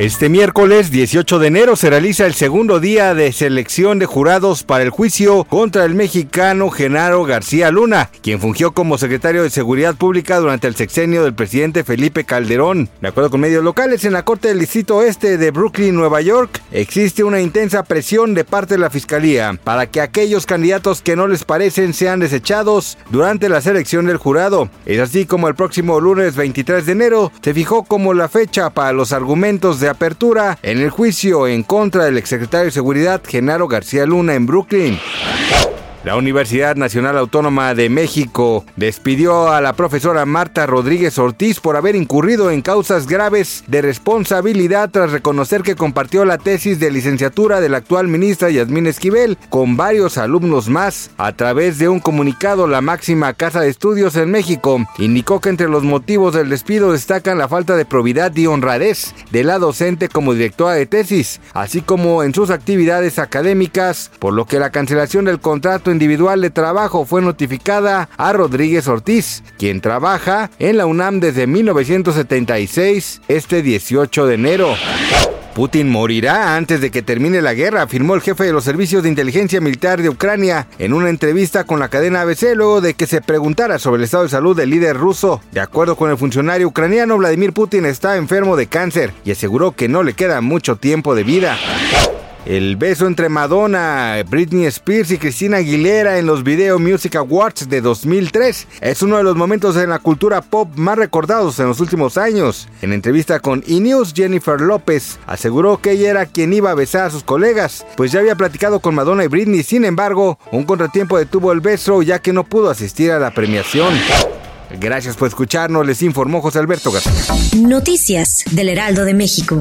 Este miércoles 18 de enero se realiza el segundo día de selección de jurados para el juicio contra el mexicano Genaro García Luna, quien fungió como secretario de Seguridad Pública durante el sexenio del presidente Felipe Calderón. De acuerdo con medios locales, en la Corte del Distrito Oeste de Brooklyn, Nueva York, existe una intensa presión de parte de la Fiscalía para que aquellos candidatos que no les parecen sean desechados durante la selección del jurado. Es así como el próximo lunes 23 de enero se fijó como la fecha para los argumentos de apertura en el juicio en contra del exsecretario de Seguridad Genaro García Luna en Brooklyn. La Universidad Nacional Autónoma de México despidió a la profesora Marta Rodríguez Ortiz por haber incurrido en causas graves de responsabilidad tras reconocer que compartió la tesis de licenciatura de la actual ministra Yasmín Esquivel con varios alumnos más. A través de un comunicado, la máxima casa de estudios en México indicó que entre los motivos del despido destacan la falta de probidad y honradez de la docente como directora de tesis, así como en sus actividades académicas, por lo que la cancelación del contrato individual de trabajo fue notificada a Rodríguez Ortiz, quien trabaja en la UNAM desde 1976, este 18 de enero. Putin morirá antes de que termine la guerra, afirmó el jefe de los servicios de inteligencia militar de Ucrania en una entrevista con la cadena ABC luego de que se preguntara sobre el estado de salud del líder ruso. De acuerdo con el funcionario ucraniano, Vladimir Putin está enfermo de cáncer y aseguró que no le queda mucho tiempo de vida. El beso entre Madonna, Britney Spears y Christina Aguilera en los Video Music Awards de 2003 es uno de los momentos en la cultura pop más recordados en los últimos años. En entrevista con E! News, Jennifer López aseguró que ella era quien iba a besar a sus colegas, pues ya había platicado con Madonna y Britney, sin embargo, un contratiempo detuvo el beso ya que no pudo asistir a la premiación. Gracias por escucharnos, les informó José Alberto García. Noticias del Heraldo de México.